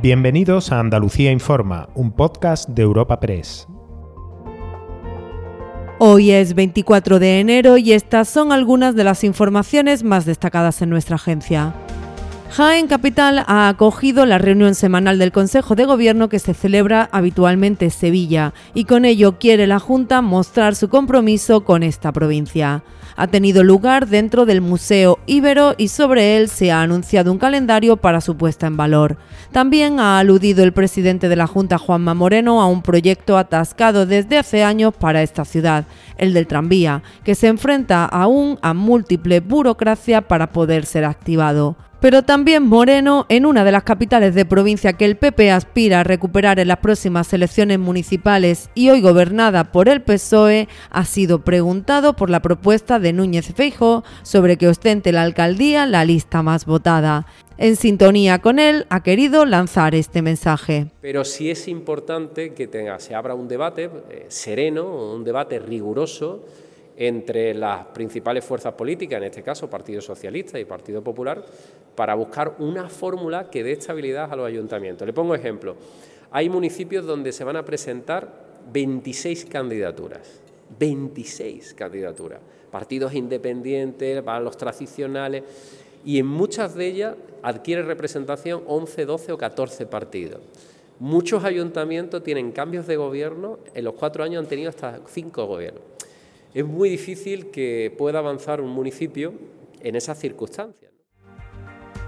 Bienvenidos a Andalucía Informa, un podcast de Europa Press. Hoy es 24 de enero y estas son algunas de las informaciones más destacadas en nuestra agencia. Jaén Capital ha acogido la reunión semanal del Consejo de Gobierno que se celebra habitualmente en Sevilla y con ello quiere la Junta mostrar su compromiso con esta provincia. Ha tenido lugar dentro del Museo Ibero y sobre él se ha anunciado un calendario para su puesta en valor. También ha aludido el presidente de la Junta, Juanma Moreno, a un proyecto atascado desde hace años para esta ciudad, el del tranvía, que se enfrenta aún a múltiple burocracia para poder ser activado. Pero también Moreno, en una de las capitales de provincia que el PP aspira a recuperar en las próximas elecciones municipales y hoy gobernada por el PSOE, ha sido preguntado por la propuesta de Núñez Feijo sobre que ostente la alcaldía la lista más votada. En sintonía con él, ha querido lanzar este mensaje. Pero sí es importante que se abra un debate eh, sereno, un debate riguroso entre las principales fuerzas políticas, en este caso Partido Socialista y Partido Popular, para buscar una fórmula que dé estabilidad a los ayuntamientos. Le pongo ejemplo. Hay municipios donde se van a presentar 26 candidaturas. 26 candidaturas. Partidos independientes, para los tradicionales. Y en muchas de ellas adquiere representación 11, 12 o 14 partidos. Muchos ayuntamientos tienen cambios de gobierno, en los cuatro años han tenido hasta cinco gobiernos es muy difícil que pueda avanzar un municipio en esas circunstancias.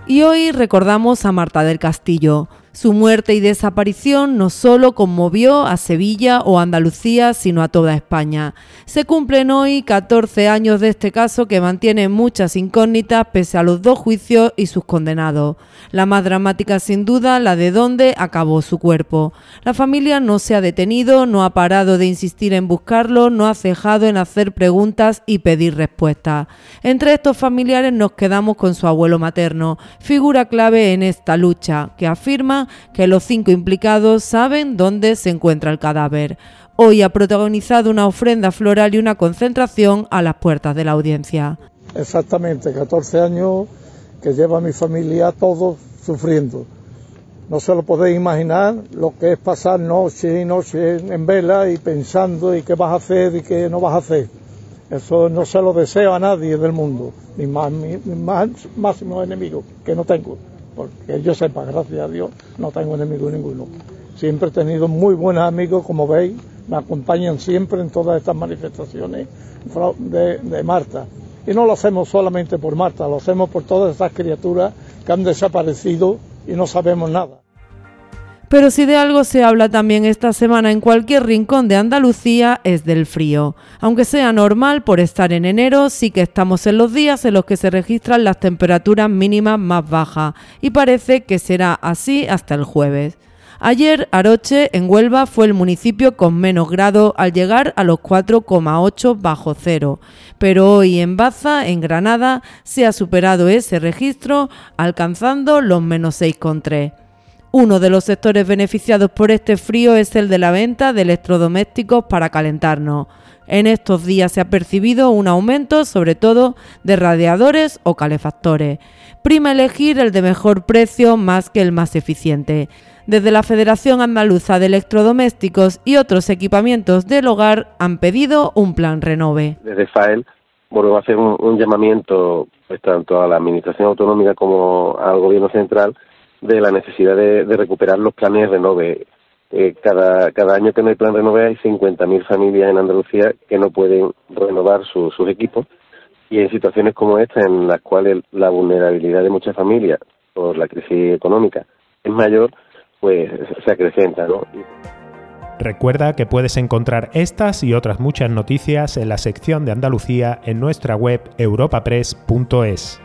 Y hoy recordamos a Marta del Castillo, su muerte y desaparición no solo conmovió a Sevilla o Andalucía, sino a toda España. Se cumplen hoy 14 años de este caso que mantiene muchas incógnitas pese a los dos juicios y sus condenados. La más dramática sin duda, la de dónde acabó su cuerpo. La familia no se ha detenido, no ha parado de insistir en buscarlo, no ha cejado en hacer preguntas y pedir respuestas. Entre estos familiares nos quedamos con su abuelo materno, figura clave en esta lucha, que afirma que los cinco implicados saben dónde se encuentra el cadáver. Hoy ha protagonizado una ofrenda floral y una concentración a las puertas de la audiencia. Exactamente, 14 años que lleva mi familia todos sufriendo. No se lo podéis imaginar lo que es pasar noche y noche en vela y pensando y qué vas a hacer y qué no vas a hacer. Eso no se lo deseo a nadie del mundo, ni más, mi, más máximo enemigo que no tengo porque yo sepa, gracias a Dios, no tengo enemigo ninguno. Siempre he tenido muy buenos amigos, como veis, me acompañan siempre en todas estas manifestaciones de, de Marta. Y no lo hacemos solamente por Marta, lo hacemos por todas esas criaturas que han desaparecido y no sabemos nada. Pero si de algo se habla también esta semana en cualquier rincón de Andalucía es del frío. Aunque sea normal por estar en enero, sí que estamos en los días en los que se registran las temperaturas mínimas más bajas y parece que será así hasta el jueves. Ayer, Aroche, en Huelva, fue el municipio con menos grado al llegar a los 4,8 bajo cero. Pero hoy en Baza, en Granada, se ha superado ese registro, alcanzando los menos 6,3. Uno de los sectores beneficiados por este frío es el de la venta de electrodomésticos para calentarnos. En estos días se ha percibido un aumento, sobre todo, de radiadores o calefactores. Prima elegir el de mejor precio más que el más eficiente. Desde la Federación Andaluza de Electrodomésticos y otros equipamientos del hogar han pedido un plan renove. Desde FAEL va a hacer un, llamamiento pues, tanto a la Administración Autonómica como al Gobierno Central de la necesidad de, recuperar los planes Renove. Eh, cada, cada año que no hay plan Renove hay 50.000 familias en Andalucía que no pueden renovar sus equipos y en situaciones como esta en las cuales la vulnerabilidad de muchas familias por la crisis económica es mayor, pues se acrecenta, ¿no? Recuerda que puedes encontrar estas y otras muchas noticias en la sección de Andalucía en nuestra web europapress.es.